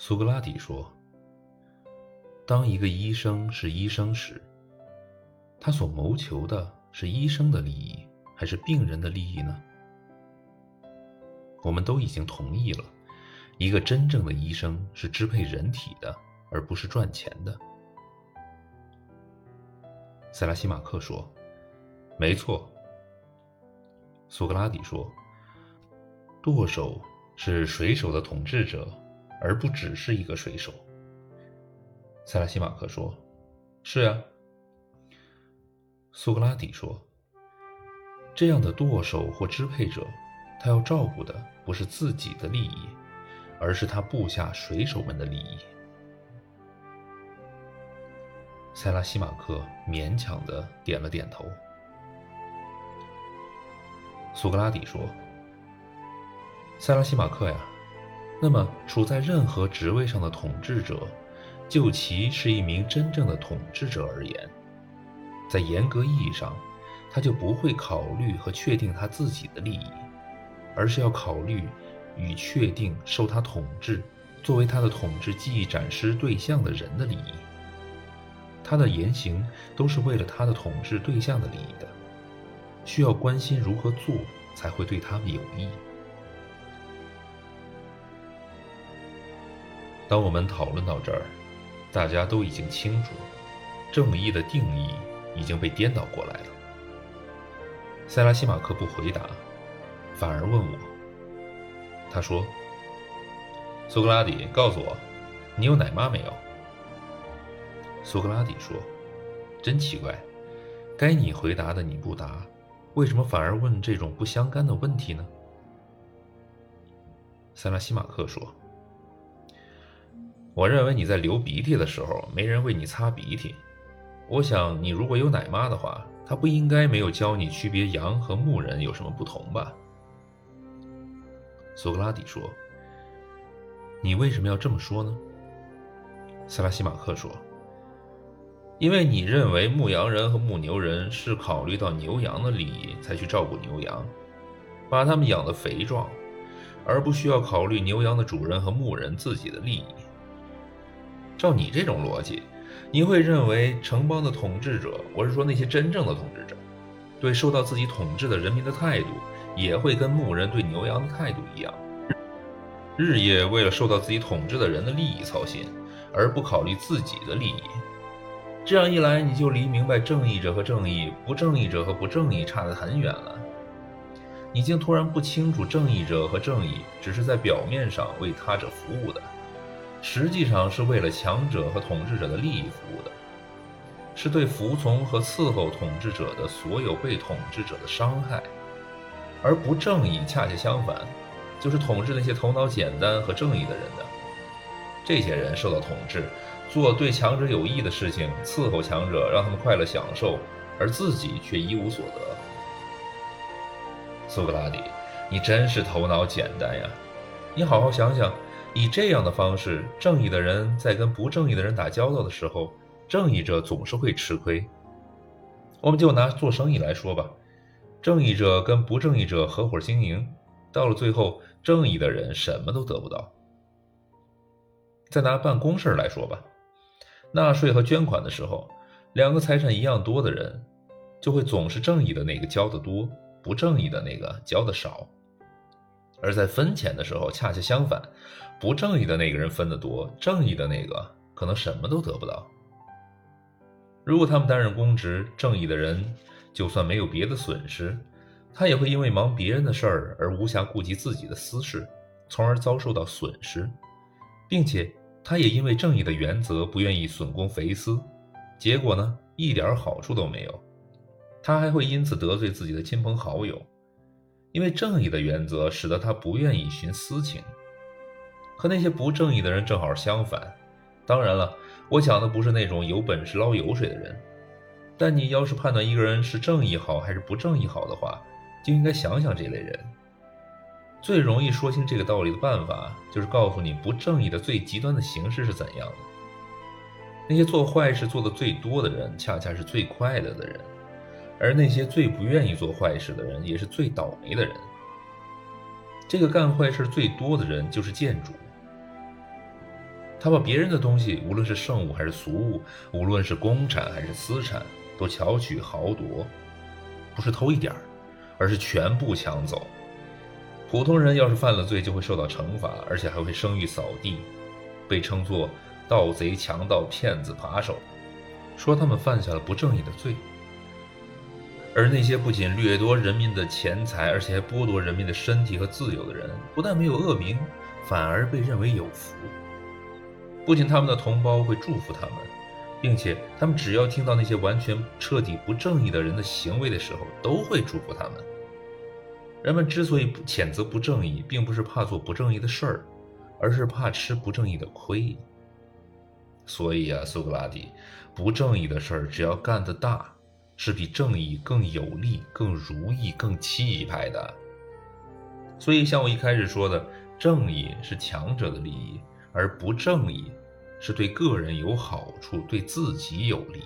苏格拉底说：“当一个医生是医生时，他所谋求的是医生的利益，还是病人的利益呢？”我们都已经同意了，一个真正的医生是支配人体的，而不是赚钱的。塞拉西马克说：“没错。”苏格拉底说：“舵手是水手的统治者。”而不只是一个水手，塞拉西马克说：“是啊。”苏格拉底说：“这样的舵手或支配者，他要照顾的不是自己的利益，而是他部下水手们的利益。”塞拉西马克勉强的点了点头。苏格拉底说：“塞拉西马克呀。”那么，处在任何职位上的统治者，就其是一名真正的统治者而言，在严格意义上，他就不会考虑和确定他自己的利益，而是要考虑与确定受他统治、作为他的统治记忆展示对象的人的利益。他的言行都是为了他的统治对象的利益的，需要关心如何做才会对他们有益。当我们讨论到这儿，大家都已经清楚，正义的定义已经被颠倒过来了。塞拉西马克不回答，反而问我。他说：“苏格拉底，告诉我，你有奶妈没有？”苏格拉底说：“真奇怪，该你回答的你不答，为什么反而问这种不相干的问题呢？”塞拉西马克说。我认为你在流鼻涕的时候没人为你擦鼻涕。我想你如果有奶妈的话，她不应该没有教你区别羊和牧人有什么不同吧？苏格拉底说：“你为什么要这么说呢？”塞拉西马克说：“因为你认为牧羊人和牧牛人是考虑到牛羊的利益才去照顾牛羊，把它们养得肥壮，而不需要考虑牛羊的主人和牧人自己的利益。”照你这种逻辑，你会认为城邦的统治者，我是说那些真正的统治者，对受到自己统治的人民的态度，也会跟牧人对牛羊的态度一样，日夜为了受到自己统治的人的利益操心，而不考虑自己的利益。这样一来，你就离明白正义者和正义、不正义者和不正义差得很远了。你竟突然不清楚，正义者和正义只是在表面上为他者服务的。实际上是为了强者和统治者的利益服务的，是对服从和伺候统治者的所有被统治者的伤害，而不正义恰恰相反，就是统治那些头脑简单和正义的人的。这些人受到统治，做对强者有益的事情，伺候强者，让他们快乐享受，而自己却一无所得。苏格拉底，你真是头脑简单呀！你好好想想。以这样的方式，正义的人在跟不正义的人打交道的时候，正义者总是会吃亏。我们就拿做生意来说吧，正义者跟不正义者合伙经营，到了最后，正义的人什么都得不到。再拿办公事来说吧，纳税和捐款的时候，两个财产一样多的人，就会总是正义的那个交的多，不正义的那个交的少。而在分钱的时候，恰恰相反，不正义的那个人分得多，正义的那个可能什么都得不到。如果他们担任公职，正义的人就算没有别的损失，他也会因为忙别人的事儿而无暇顾及自己的私事，从而遭受到损失，并且他也因为正义的原则不愿意损公肥私，结果呢，一点好处都没有，他还会因此得罪自己的亲朋好友。因为正义的原则使得他不愿意寻私情，和那些不正义的人正好相反。当然了，我讲的不是那种有本事捞油水的人。但你要是判断一个人是正义好还是不正义好的话，就应该想想这类人。最容易说清这个道理的办法，就是告诉你不正义的最极端的形式是怎样的。那些做坏事做的最多的人，恰恰是最快乐的人。而那些最不愿意做坏事的人，也是最倒霉的人。这个干坏事最多的人就是贱主。他把别人的东西，无论是圣物还是俗物，无论是公产还是私产，都巧取豪夺，不是偷一点儿，而是全部抢走。普通人要是犯了罪，就会受到惩罚，而且还会声誉扫地，被称作盗贼、强盗、骗子、扒手，说他们犯下了不正义的罪。而那些不仅掠夺人民的钱财，而且还剥夺人民的身体和自由的人，不但没有恶名，反而被认为有福。不仅他们的同胞会祝福他们，并且他们只要听到那些完全彻底不正义的人的行为的时候，都会祝福他们。人们之所以谴责不正义，并不是怕做不正义的事儿，而是怕吃不正义的亏。所以啊，苏格拉底，不正义的事儿只要干得大，是比正义更有力、更如意、更气派的。所以，像我一开始说的，正义是强者的利益。而不正义，是对个人有好处，对自己有利。